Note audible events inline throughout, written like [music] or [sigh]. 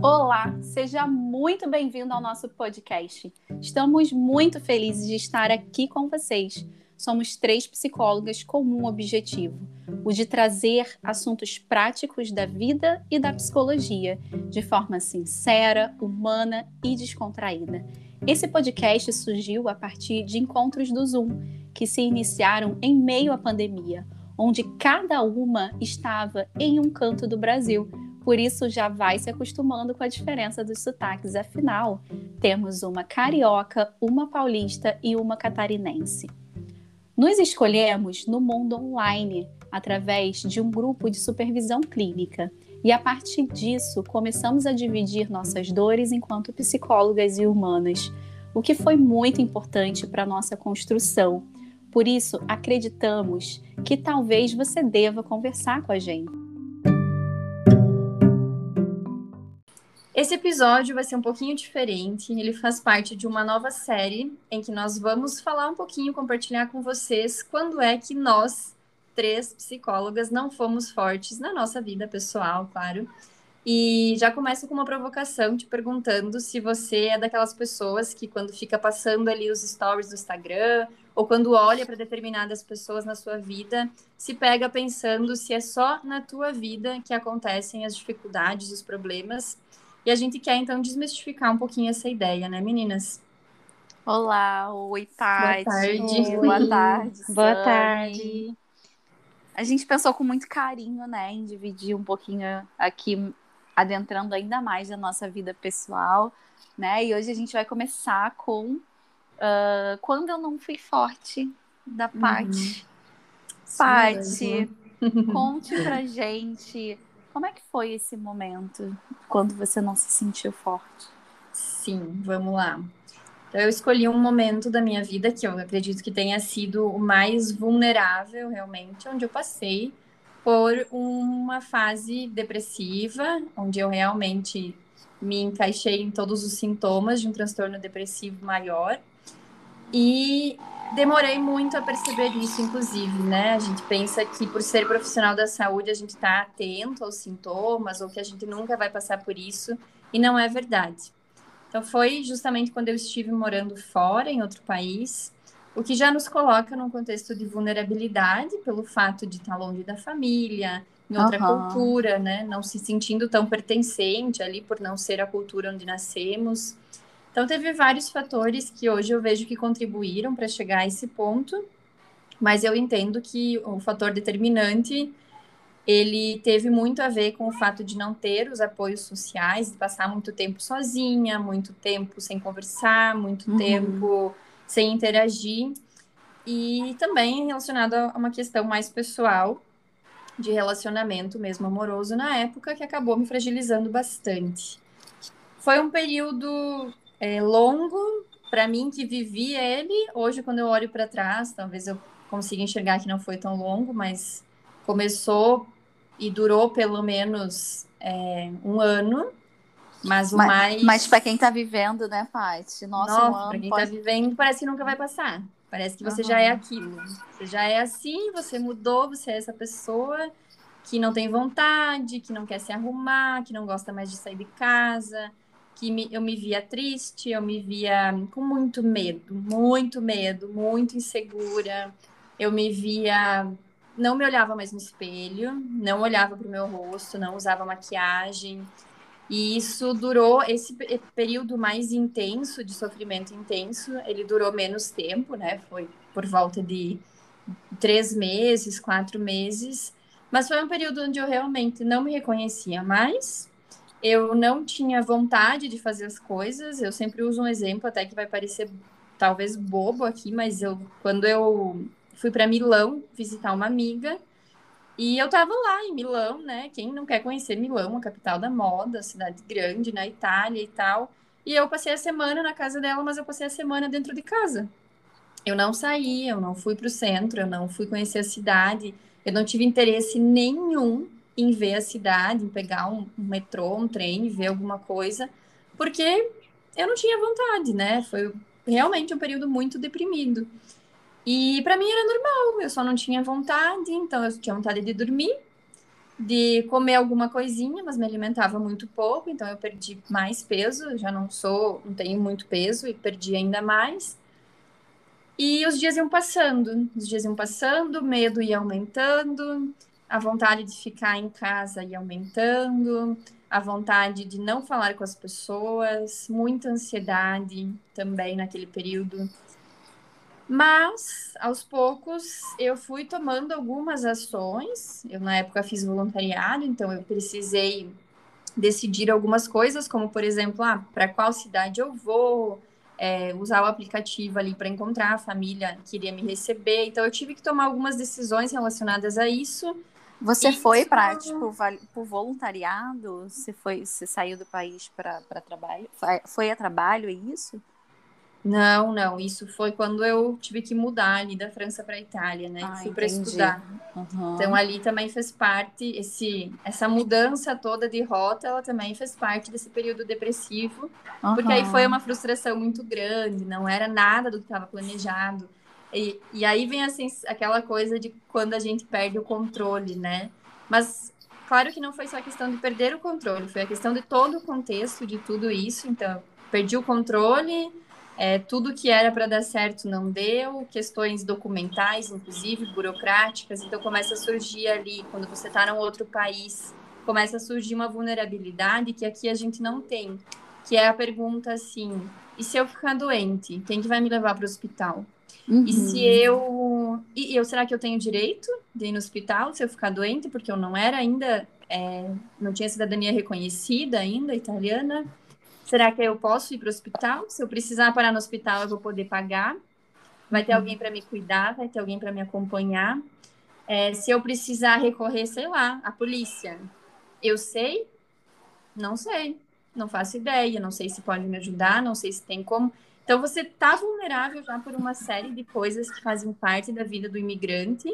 Olá, seja muito bem-vindo ao nosso podcast. Estamos muito felizes de estar aqui com vocês. Somos três psicólogas com um objetivo: o de trazer assuntos práticos da vida e da psicologia, de forma sincera, humana e descontraída. Esse podcast surgiu a partir de encontros do Zoom, que se iniciaram em meio à pandemia, onde cada uma estava em um canto do Brasil por isso já vai se acostumando com a diferença dos sotaques. Afinal, temos uma carioca, uma paulista e uma catarinense. Nos escolhemos no mundo online, através de um grupo de supervisão clínica. E a partir disso, começamos a dividir nossas dores enquanto psicólogas e humanas, o que foi muito importante para nossa construção. Por isso, acreditamos que talvez você deva conversar com a gente. Esse episódio vai ser um pouquinho diferente. Ele faz parte de uma nova série em que nós vamos falar um pouquinho, compartilhar com vocês quando é que nós, três psicólogas, não fomos fortes na nossa vida pessoal, claro. E já começo com uma provocação te perguntando se você é daquelas pessoas que, quando fica passando ali os stories do Instagram, ou quando olha para determinadas pessoas na sua vida, se pega pensando se é só na tua vida que acontecem as dificuldades, os problemas e a gente quer, então, desmistificar um pouquinho essa ideia, né, meninas? Olá, oi, Tati. Boa tarde. Oi. Boa tarde. Boa [laughs] tarde. A gente pensou com muito carinho, né, em dividir um pouquinho aqui, adentrando ainda mais a nossa vida pessoal, né? E hoje a gente vai começar com uh, Quando Eu Não Fui Forte, da Paty. Uhum. Paty, conte [laughs] pra gente como é que foi esse momento quando você não se sentiu forte? Sim, vamos lá. Então, eu escolhi um momento da minha vida que eu acredito que tenha sido o mais vulnerável, realmente, onde eu passei por uma fase depressiva, onde eu realmente me encaixei em todos os sintomas de um transtorno depressivo maior. E demorei muito a perceber isso, inclusive, né? A gente pensa que por ser profissional da saúde a gente está atento aos sintomas ou que a gente nunca vai passar por isso, e não é verdade. Então, foi justamente quando eu estive morando fora, em outro país, o que já nos coloca num contexto de vulnerabilidade, pelo fato de estar longe da família, em outra uhum. cultura, né? Não se sentindo tão pertencente ali por não ser a cultura onde nascemos. Então, teve vários fatores que hoje eu vejo que contribuíram para chegar a esse ponto, mas eu entendo que o fator determinante ele teve muito a ver com o fato de não ter os apoios sociais, de passar muito tempo sozinha, muito tempo sem conversar, muito uhum. tempo sem interagir, e também relacionado a uma questão mais pessoal de relacionamento mesmo amoroso na época que acabou me fragilizando bastante. Foi um período é, longo para mim que vivi ele. Hoje, quando eu olho para trás, talvez eu consiga enxergar que não foi tão longo, mas começou e durou pelo menos é, um ano. Mas o mas, mais. Mas para quem está vivendo, né, Paty? Nossa, Nossa um para quem está pode... vivendo, parece que nunca vai passar. Parece que você uhum. já é aquilo. Você já é assim, você mudou, você é essa pessoa que não tem vontade, que não quer se arrumar, que não gosta mais de sair de casa, que me, eu me via triste, eu me via com muito medo, muito medo, muito insegura. Eu me via. Não me olhava mais no espelho, não olhava para o meu rosto, não usava maquiagem. E isso durou, esse período mais intenso, de sofrimento intenso, ele durou menos tempo, né? Foi por volta de três meses, quatro meses. Mas foi um período onde eu realmente não me reconhecia mais, eu não tinha vontade de fazer as coisas. Eu sempre uso um exemplo, até que vai parecer talvez bobo aqui, mas eu quando eu fui para Milão visitar uma amiga e eu tava lá em Milão, né? Quem não quer conhecer Milão, a capital da moda, cidade grande na Itália e tal. E eu passei a semana na casa dela, mas eu passei a semana dentro de casa. Eu não saí, eu não fui para o centro, eu não fui conhecer a cidade, eu não tive interesse nenhum em ver a cidade, em pegar um, um metrô, um trem, ver alguma coisa, porque eu não tinha vontade, né? Foi realmente um período muito deprimido. E para mim era normal, eu só não tinha vontade, então eu tinha vontade de dormir. de comer alguma coisinha, mas me alimentava muito pouco, então eu perdi mais peso, já não sou, não tenho muito peso e perdi ainda mais. E os dias iam passando, os dias iam passando, o medo ia aumentando, a vontade de ficar em casa ia aumentando, a vontade de não falar com as pessoas, muita ansiedade também naquele período. Mas, aos poucos, eu fui tomando algumas ações. Eu, na época, fiz voluntariado, então eu precisei decidir algumas coisas, como, por exemplo, ah, para qual cidade eu vou, é, usar o aplicativo ali para encontrar a família que iria me receber. Então, eu tive que tomar algumas decisões relacionadas a isso. Você foi para tipo por voluntariado? Você foi, você saiu do país para trabalho? Foi a trabalho, é isso? Não, não. Isso foi quando eu tive que mudar ali da França para a Itália, né? Ah, fui para estudar. Uhum. Então ali também fez parte esse essa mudança toda de rota, ela também fez parte desse período depressivo, uhum. porque aí foi uma frustração muito grande. Não era nada do que estava planejado. E, e aí vem assim aquela coisa de quando a gente perde o controle, né? Mas claro que não foi só a questão de perder o controle, foi a questão de todo o contexto de tudo isso. Então perdi o controle é, tudo que era para dar certo não deu, questões documentais, inclusive, burocráticas. Então, começa a surgir ali, quando você está num outro país, começa a surgir uma vulnerabilidade que aqui a gente não tem, que é a pergunta assim: e se eu ficar doente, quem que vai me levar para o hospital? Uhum. E se eu. E eu, será que eu tenho direito de ir no hospital se eu ficar doente? Porque eu não era ainda. É, não tinha cidadania reconhecida ainda, italiana. Será que eu posso ir para o hospital? Se eu precisar parar no hospital, eu vou poder pagar. Vai ter uhum. alguém para me cuidar, vai ter alguém para me acompanhar. É, se eu precisar recorrer, sei lá, à polícia, eu sei? Não sei. Não faço ideia. Não sei se pode me ajudar, não sei se tem como. Então, você está vulnerável já por uma série de coisas que fazem parte da vida do imigrante.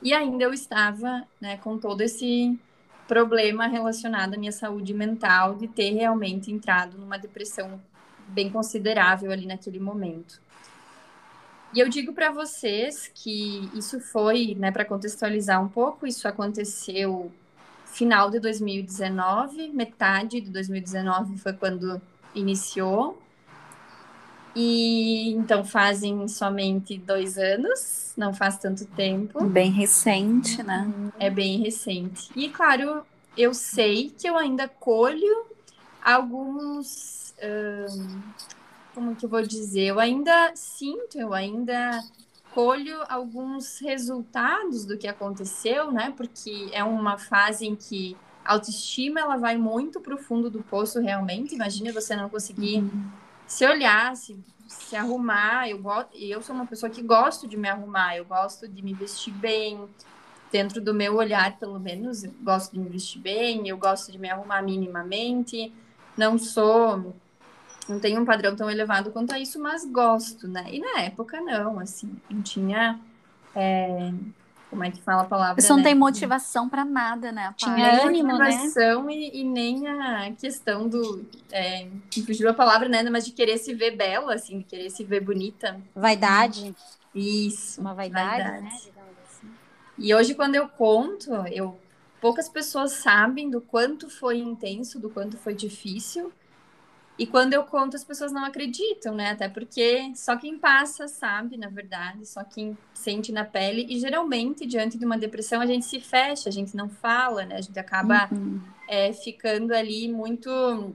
E ainda eu estava né, com todo esse problema relacionado à minha saúde mental, de ter realmente entrado numa depressão bem considerável ali naquele momento. E eu digo para vocês que isso foi, né, para contextualizar um pouco, isso aconteceu final de 2019, metade de 2019 foi quando iniciou. E então fazem somente dois anos, não faz tanto tempo. Bem recente, né? É bem recente. E claro, eu sei que eu ainda colho alguns. Hum, como que eu vou dizer? Eu ainda sinto, eu ainda colho alguns resultados do que aconteceu, né? Porque é uma fase em que a autoestima ela vai muito para o fundo do poço realmente. Imagina você não conseguir uhum se olhar, se, arrumar. Eu, eu sou uma pessoa que gosto de me arrumar, eu gosto de me vestir bem. Dentro do meu olhar, pelo menos, eu gosto de me vestir bem, eu gosto de me arrumar minimamente. Não sou. Não tenho um padrão tão elevado quanto a isso, mas gosto, né? E na época, não, assim, não tinha. É, como é que fala a palavra? Você não né? tem motivação para nada, né? Tinha ânimo, né? motivação né? e, e, nem a questão do. É, fugiu a palavra, né? Mas de querer se ver bela, assim, de querer se ver bonita. Vaidade. Isso. Uma vaidade, vaidade. né? Assim. E hoje, quando eu conto, eu poucas pessoas sabem do quanto foi intenso, do quanto foi difícil. E quando eu conto, as pessoas não acreditam, né? Até porque só quem passa sabe, na verdade, só quem sente na pele. E geralmente, diante de uma depressão, a gente se fecha, a gente não fala, né? A gente acaba uhum. é, ficando ali muito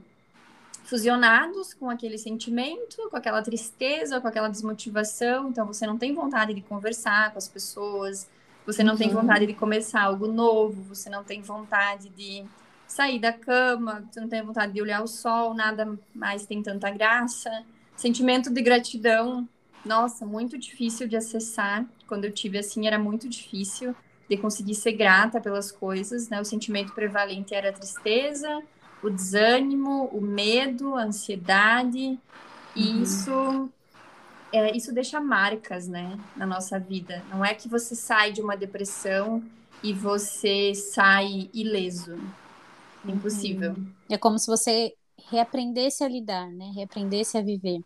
fusionados com aquele sentimento, com aquela tristeza, com aquela desmotivação. Então, você não tem vontade de conversar com as pessoas, você não uhum. tem vontade de começar algo novo, você não tem vontade de sair da cama, você não tem vontade de olhar o sol, nada mais tem tanta graça. Sentimento de gratidão, nossa, muito difícil de acessar. Quando eu tive assim, era muito difícil de conseguir ser grata pelas coisas, né? O sentimento prevalente era a tristeza, o desânimo, o medo, a ansiedade. E uhum. isso é, isso deixa marcas, né, na nossa vida. Não é que você sai de uma depressão e você sai ileso. Impossível. É como se você reaprendesse a lidar, né? Reaprendesse a viver.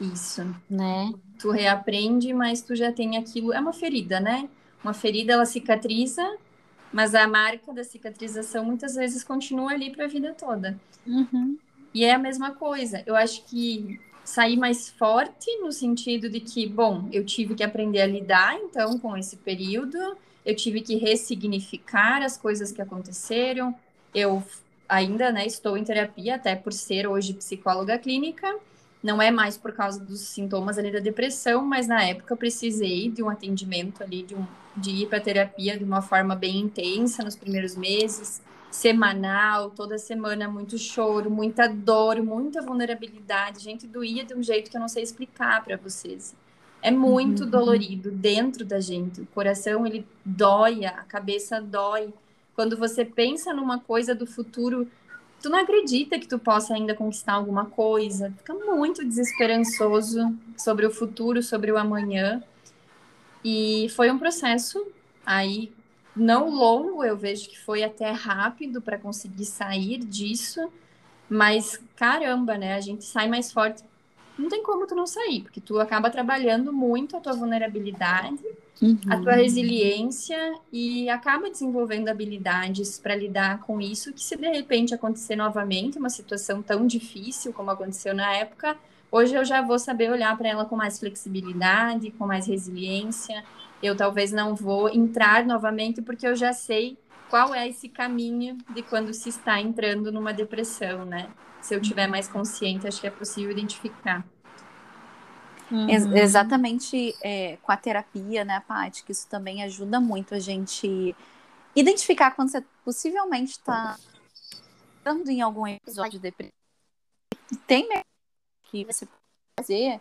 Isso. Né? Tu reaprende, mas tu já tem aquilo. É uma ferida, né? Uma ferida, ela cicatriza mas a marca da cicatrização muitas vezes continua ali para a vida toda. Uhum. E é a mesma coisa. Eu acho que sair mais forte no sentido de que, bom, eu tive que aprender a lidar então com esse período, eu tive que ressignificar as coisas que aconteceram. Eu ainda, né, estou em terapia até por ser hoje psicóloga clínica. Não é mais por causa dos sintomas ali da depressão, mas na época eu precisei de um atendimento ali de, um, de ir para terapia de uma forma bem intensa nos primeiros meses semanal, toda semana muito choro, muita dor, muita vulnerabilidade. Gente, doía de um jeito que eu não sei explicar para vocês. É muito uhum. dolorido dentro da gente. O coração ele dói, a cabeça dói. Quando você pensa numa coisa do futuro, tu não acredita que tu possa ainda conquistar alguma coisa. Fica muito desesperançoso sobre o futuro, sobre o amanhã. E foi um processo aí não longo, eu vejo que foi até rápido para conseguir sair disso, mas caramba, né? A gente sai mais forte. Não tem como tu não sair, porque tu acaba trabalhando muito a tua vulnerabilidade, uhum. a tua resiliência e acaba desenvolvendo habilidades para lidar com isso que se de repente acontecer novamente uma situação tão difícil como aconteceu na época, hoje eu já vou saber olhar para ela com mais flexibilidade, com mais resiliência, eu talvez não vou entrar novamente porque eu já sei qual é esse caminho de quando se está entrando numa depressão, né? Se eu tiver mais consciente, acho que é possível identificar. Uhum. Ex exatamente é, com a terapia, né, Paty? Que isso também ajuda muito a gente identificar quando você possivelmente está estando em algum episódio de depressão. Tem que você pode fazer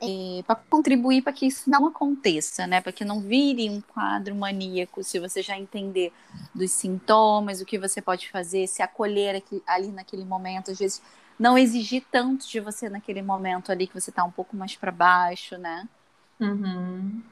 é, para contribuir para que isso não aconteça, né? Para que não vire um quadro maníaco, se você já entender dos sintomas, o que você pode fazer, se acolher aqui, ali naquele momento, às vezes não exigir tanto de você naquele momento ali que você está um pouco mais para baixo, né? Uhum.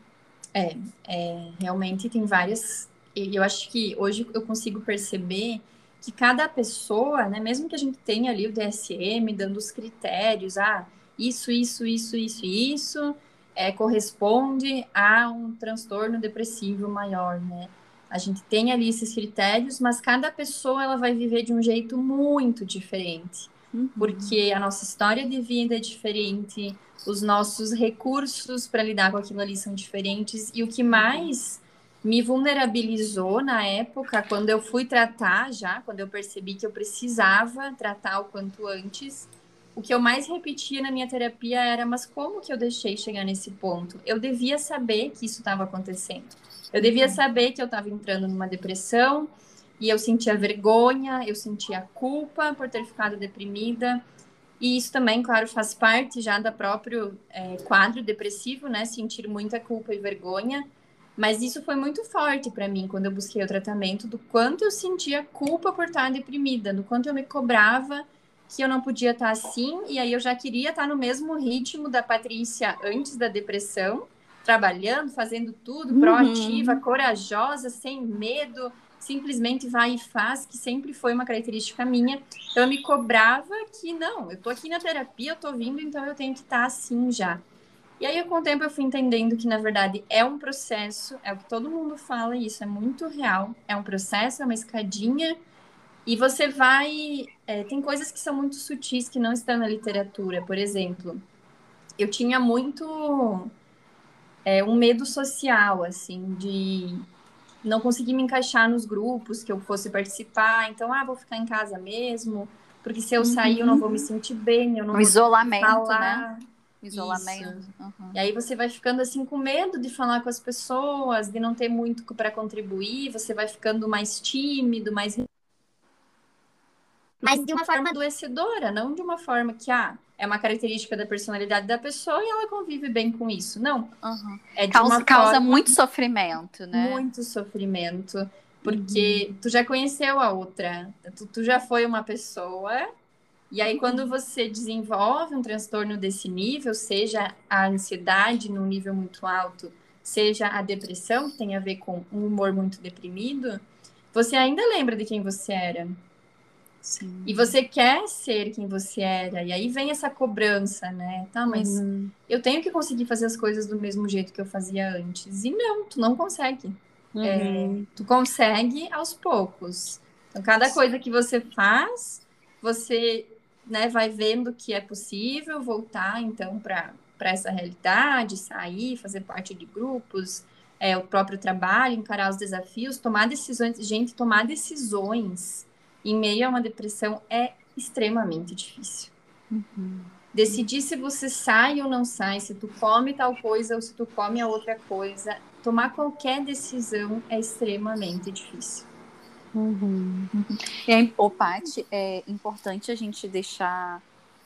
É, é, realmente tem várias. Eu acho que hoje eu consigo perceber que cada pessoa, né, mesmo que a gente tenha ali o DSM dando os critérios, ah, isso, isso, isso, isso isso é, corresponde a um transtorno depressivo maior, né? A gente tem ali esses critérios, mas cada pessoa ela vai viver de um jeito muito diferente, uhum. porque a nossa história de vida é diferente, os nossos recursos para lidar com aquilo ali são diferentes e o que mais me vulnerabilizou na época, quando eu fui tratar já, quando eu percebi que eu precisava tratar o quanto antes, o que eu mais repetia na minha terapia era: mas como que eu deixei chegar nesse ponto? Eu devia saber que isso estava acontecendo. Eu devia uhum. saber que eu estava entrando numa depressão e eu sentia vergonha, eu sentia culpa por ter ficado deprimida. E isso também, claro, faz parte já da próprio é, quadro depressivo, né? Sentir muita culpa e vergonha. Mas isso foi muito forte para mim quando eu busquei o tratamento, do quanto eu sentia culpa por estar deprimida, do quanto eu me cobrava que eu não podia estar assim, e aí eu já queria estar no mesmo ritmo da Patrícia antes da depressão, trabalhando, fazendo tudo, uhum. proativa, corajosa, sem medo, simplesmente vai e faz, que sempre foi uma característica minha. Então eu me cobrava que não, eu tô aqui na terapia, eu tô vindo, então eu tenho que estar assim já. E aí, com o tempo, eu fui entendendo que, na verdade, é um processo, é o que todo mundo fala, e isso é muito real. É um processo, é uma escadinha e você vai. É, tem coisas que são muito sutis que não estão na literatura. Por exemplo, eu tinha muito é, um medo social, assim, de não conseguir me encaixar nos grupos que eu fosse participar. Então, ah, vou ficar em casa mesmo, porque se eu sair eu não vou me sentir bem, eu não o vou isolamento, falar. né? Isolamento. Uhum. E aí você vai ficando assim com medo de falar com as pessoas, de não ter muito para contribuir, você vai ficando mais tímido, mais mas de uma forma adoecedora, não de uma forma que ah, é uma característica da personalidade da pessoa e ela convive bem com isso. Não. Uhum. É causa, causa muito sofrimento, né? Muito sofrimento. Porque uhum. tu já conheceu a outra, tu, tu já foi uma pessoa, e aí, quando uhum. você desenvolve um transtorno desse nível, seja a ansiedade num nível muito alto, seja a depressão, que tem a ver com um humor muito deprimido, você ainda lembra de quem você era. Sim. E você quer ser quem você era, e aí vem essa cobrança, né? Tá, mas uhum. eu tenho que conseguir fazer as coisas do mesmo jeito que eu fazia antes. E não, tu não consegue. uhum. é, tu consegue aos poucos. Então, cada coisa que você faz, você né, vai vendo que é possível voltar, então, para essa realidade, sair, fazer parte de grupos, é, o próprio trabalho, encarar os desafios, tomar decisões. Gente, tomar decisões em meio a uma depressão é extremamente difícil. Uhum. Decidir se você sai ou não sai, se tu come tal coisa ou se tu come a outra coisa, tomar qualquer decisão é extremamente difícil. Uhum. Aí, ô, Paty, é importante a gente deixar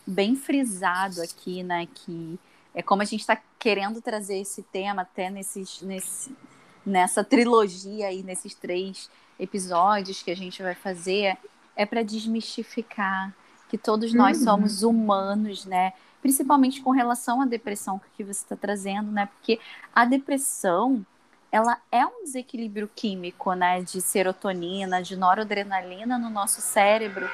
bem frisado aqui, né, que é como a gente está querendo trazer esse tema até nesses, nesse, nessa trilogia aí, nesses três episódios que a gente vai fazer, é para desmistificar que todos nós uhum. somos humanos, né? Principalmente com relação à depressão que você está trazendo, né? Porque a depressão, ela é um desequilíbrio químico, né? De serotonina, de noradrenalina no nosso cérebro.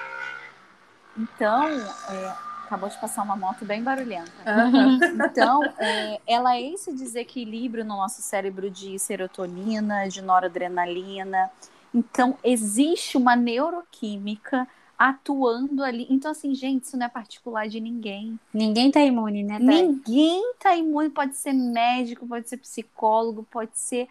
Então, é, acabou de passar uma moto bem barulhenta. Uhum. Então, é, ela é esse desequilíbrio no nosso cérebro de serotonina, de noradrenalina. Então, existe uma neuroquímica atuando ali. Então, assim, gente, isso não é particular de ninguém. Ninguém tá imune, né? Ninguém tá imune. Pode ser médico, pode ser psicólogo, pode ser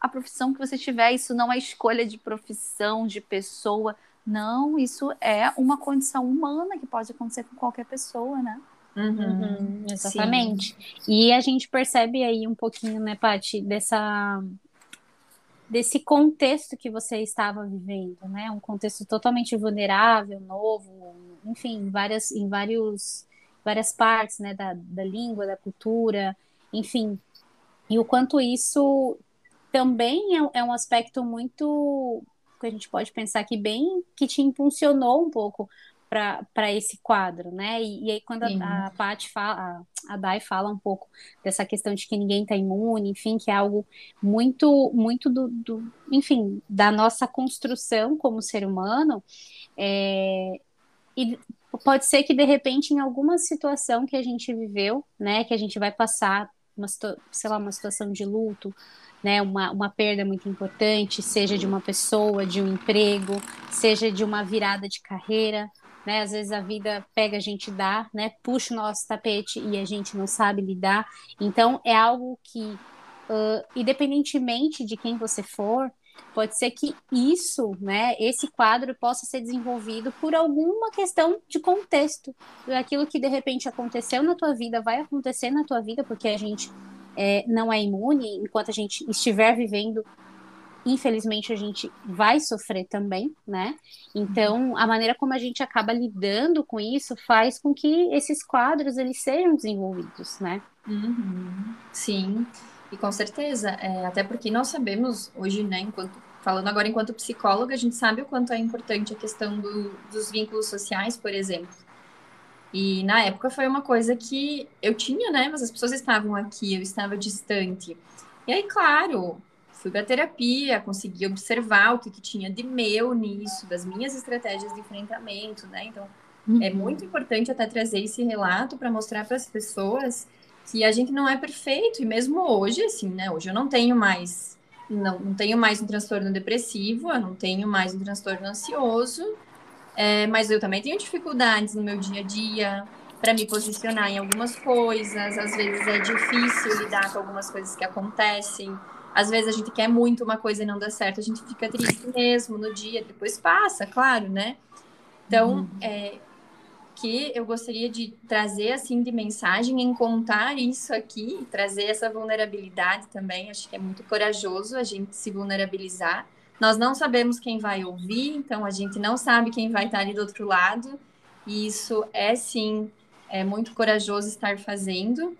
a profissão que você tiver. Isso não é escolha de profissão, de pessoa. Não, isso é uma condição humana que pode acontecer com qualquer pessoa, né? Uhum, uhum, exatamente. Sim. E a gente percebe aí um pouquinho, né, Paty, dessa desse contexto que você estava vivendo, né? Um contexto totalmente vulnerável, novo, enfim, em várias, em vários, várias partes, né, da, da língua, da cultura, enfim. E o quanto isso também é, é um aspecto muito que a gente pode pensar que bem que te impulsionou um pouco para esse quadro, né? E, e aí quando a, a Paty fala, a, a Dai fala um pouco dessa questão de que ninguém está imune, enfim, que é algo muito, muito do, do, enfim, da nossa construção como ser humano, é, e pode ser que de repente em alguma situação que a gente viveu, né, que a gente vai passar uma, sei lá, uma situação de luto, né, uma, uma perda muito importante, seja de uma pessoa, de um emprego, seja de uma virada de carreira, né? Às vezes a vida pega a gente dá, né? Puxa o nosso tapete e a gente não sabe lidar. Então é algo que, uh, independentemente de quem você for, pode ser que isso, né, esse quadro possa ser desenvolvido por alguma questão de contexto. Aquilo que de repente aconteceu na tua vida vai acontecer na tua vida, porque a gente é, não é imune, enquanto a gente estiver vivendo, infelizmente a gente vai sofrer também, né? Então, a maneira como a gente acaba lidando com isso faz com que esses quadros eles sejam desenvolvidos, né? Uhum. Sim, e com certeza, é, até porque nós sabemos hoje, né, enquanto falando agora enquanto psicóloga, a gente sabe o quanto é importante a questão do, dos vínculos sociais, por exemplo. E na época foi uma coisa que eu tinha, né? Mas as pessoas estavam aqui, eu estava distante. E aí, claro, fui para terapia, consegui observar o que, que, tinha de meu nisso, das minhas estratégias de enfrentamento, né? Então, é uhum. é muito importante até trazer esse relato para mostrar para as pessoas que a gente não é perfeito. E mesmo hoje, assim, né? Hoje eu não tenho mais. Não, não tenho mais um transtorno depressivo, eu não tenho mais um transtorno ansioso, é, mas eu também tenho dificuldades no meu dia a dia para me posicionar em algumas coisas. Às vezes é difícil lidar com algumas coisas que acontecem. Às vezes a gente quer muito uma coisa e não dá certo, a gente fica triste mesmo no dia, depois passa, claro, né? Então, uhum. é, que eu gostaria de trazer assim de mensagem em contar isso aqui, trazer essa vulnerabilidade também. Acho que é muito corajoso a gente se vulnerabilizar nós não sabemos quem vai ouvir, então a gente não sabe quem vai estar ali do outro lado. E isso é sim, é muito corajoso estar fazendo,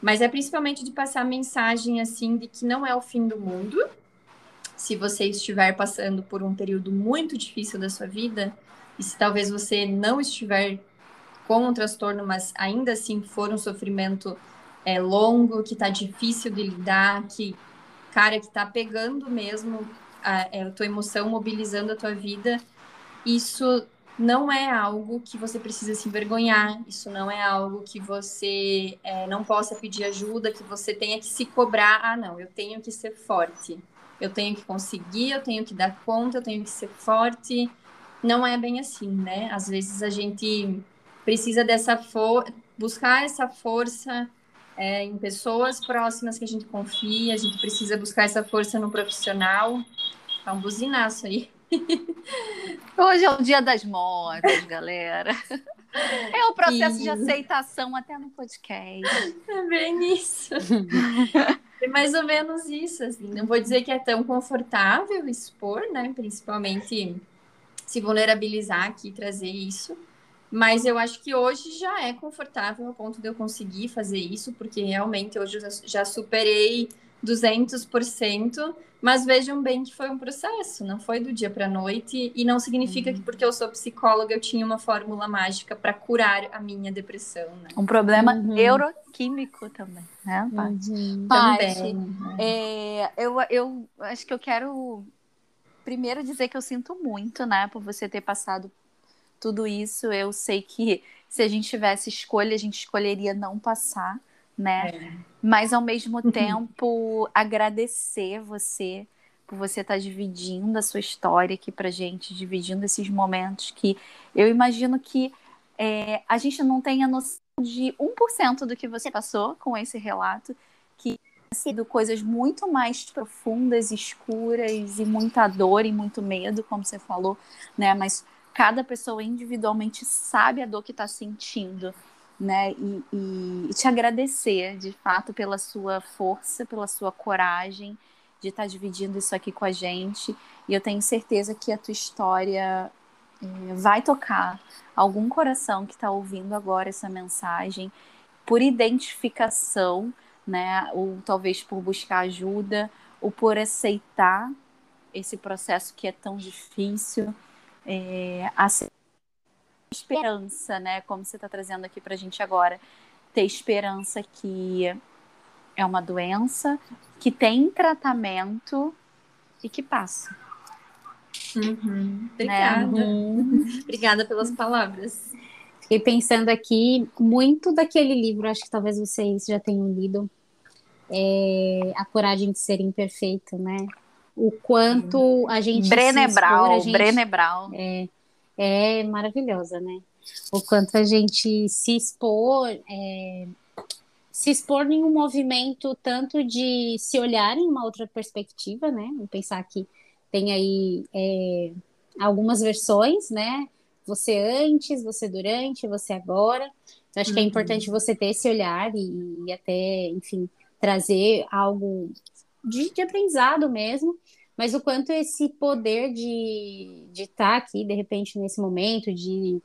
mas é principalmente de passar a mensagem assim de que não é o fim do mundo. Se você estiver passando por um período muito difícil da sua vida, e se talvez você não estiver com um transtorno, mas ainda assim for um sofrimento é, longo, que está difícil de lidar, que, cara, que está pegando mesmo a, é, a tua emoção mobilizando a tua vida, isso não é algo que você precisa se envergonhar, isso não é algo que você é, não possa pedir ajuda, que você tenha que se cobrar. Ah, não, eu tenho que ser forte. eu tenho que conseguir, eu tenho que dar conta, eu tenho que ser forte. Não é bem assim, né? Às vezes a gente precisa dessa for buscar essa força é, em pessoas próximas que a gente confia, a gente precisa buscar essa força no profissional. Tá um buzinaço aí. [laughs] Hoje é o dia das modas, galera. É o processo de aceitação até no podcast. É bem isso. É mais ou menos isso, assim. Não vou dizer que é tão confortável expor, né? Principalmente se vulnerabilizar aqui, trazer isso. Mas eu acho que hoje já é confortável ao ponto de eu conseguir fazer isso, porque realmente hoje eu já superei 200%, mas vejam bem que foi um processo, não foi do dia para a noite, e não significa uhum. que porque eu sou psicóloga eu tinha uma fórmula mágica para curar a minha depressão. Né? Um problema uhum. neuroquímico também, né, Paty? Uhum. Paty, né? é, eu, eu acho que eu quero primeiro dizer que eu sinto muito, né, por você ter passado tudo isso. Eu sei que se a gente tivesse escolha, a gente escolheria não passar, né? É. Mas ao mesmo uhum. tempo agradecer você por você estar tá dividindo a sua história aqui pra gente, dividindo esses momentos que eu imagino que é, a gente não tenha noção de 1% do que você passou com esse relato, que sido coisas muito mais profundas, escuras e muita dor e muito medo, como você falou, né? Mas cada pessoa individualmente sabe a dor que está sentindo, né? E, e, te agradecer, de fato, pela sua força, pela sua coragem de estar tá dividindo isso aqui com a gente. E eu tenho certeza que a tua história é, vai tocar algum coração que está ouvindo agora essa mensagem por identificação né? Ou talvez por buscar ajuda, ou por aceitar esse processo que é tão difícil, é, a esperança, né? Como você está trazendo aqui para a gente agora, ter esperança que é uma doença que tem tratamento e que passa. Uhum. Obrigada. Né? Uhum. Obrigada pelas palavras. Fiquei pensando aqui muito daquele livro, acho que talvez vocês já tenham lido, é, a coragem de ser imperfeito, né? O quanto a gente Brown, Brené Brown. É, é maravilhosa, né? O quanto a gente se expor, é, se expor em um movimento tanto de se olhar em uma outra perspectiva, né? Pensar que tem aí é, algumas versões, né? Você antes, você durante, você agora. Então, acho uhum. que é uhum. importante você ter esse olhar e, e até, enfim, trazer algo de, de, aprendizado mesmo, mas o quanto esse poder de estar tá aqui, de repente, nesse momento, de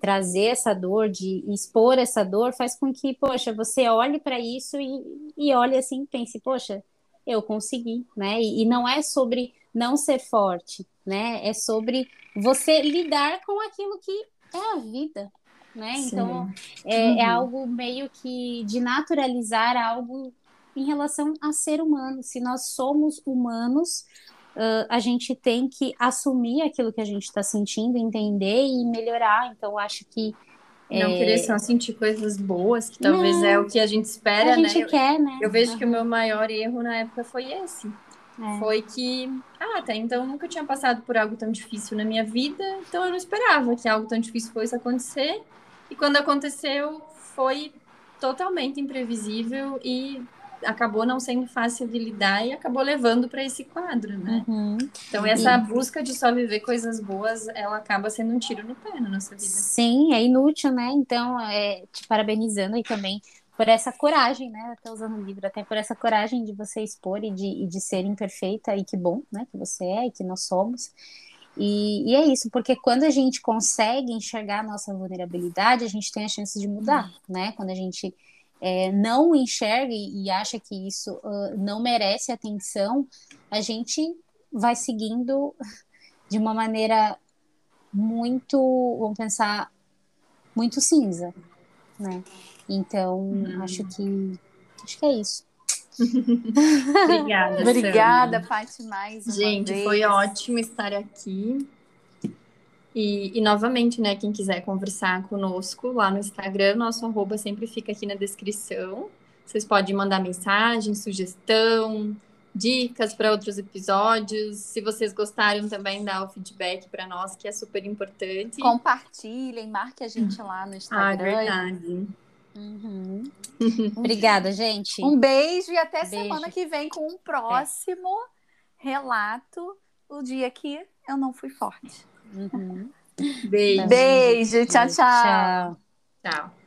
trazer essa dor, de expor essa dor, faz com que, poxa, você olhe para isso e, e olhe assim, pense, poxa, eu consegui, né? E, e não é sobre não ser forte, né? É sobre você lidar com aquilo que é a vida, né? Então, é, é, uhum. é, algo meio que de naturalizar algo em relação a ser humano. Se nós somos humanos, uh, a gente tem que assumir aquilo que a gente está sentindo, entender e melhorar. Então, acho que. Não é... querer só sentir coisas boas, que talvez Não, é o que a gente espera, a gente né? quer, né? Eu, eu vejo uhum. que o meu maior erro na época foi esse. É. Foi que, ah, até então eu nunca tinha passado por algo tão difícil na minha vida, então eu não esperava que algo tão difícil fosse acontecer. E quando aconteceu, foi totalmente imprevisível e acabou não sendo fácil de lidar e acabou levando para esse quadro, né? Uhum. Então essa e... busca de só viver coisas boas, ela acaba sendo um tiro no pé na nossa vida. Sim, é inútil, né? Então, é, te parabenizando aí também por essa coragem, né? Até usando o livro, até por essa coragem de você expor e de, e de ser imperfeita, e que bom, né? Que você é e que nós somos. E, e, é isso, porque quando a gente consegue enxergar a nossa vulnerabilidade, a gente tem a chance de mudar, né? Quando a gente é, não enxerga e acha que isso uh, não merece atenção, a gente vai seguindo [laughs] de uma maneira muito, vamos pensar, muito cinza, né? Então, hum. acho que acho que é isso. [laughs] Obrigada. Obrigada, Paty, mais Gente, vez. foi ótimo estar aqui. E, e, novamente, né, quem quiser conversar conosco lá no Instagram, nosso arroba sempre fica aqui na descrição. Vocês podem mandar mensagem, sugestão, dicas para outros episódios. Se vocês gostaram, também dá o feedback para nós, que é super importante. Compartilhem, marque a gente lá no Ah, Instagram. verdade. Uhum. [laughs] Obrigada, gente. Um beijo e até Beijo. semana que vem com um próximo relato. O dia que eu não fui forte. Uhum. Beijo. Beijo, tchau, tchau. Tchau. Tchau.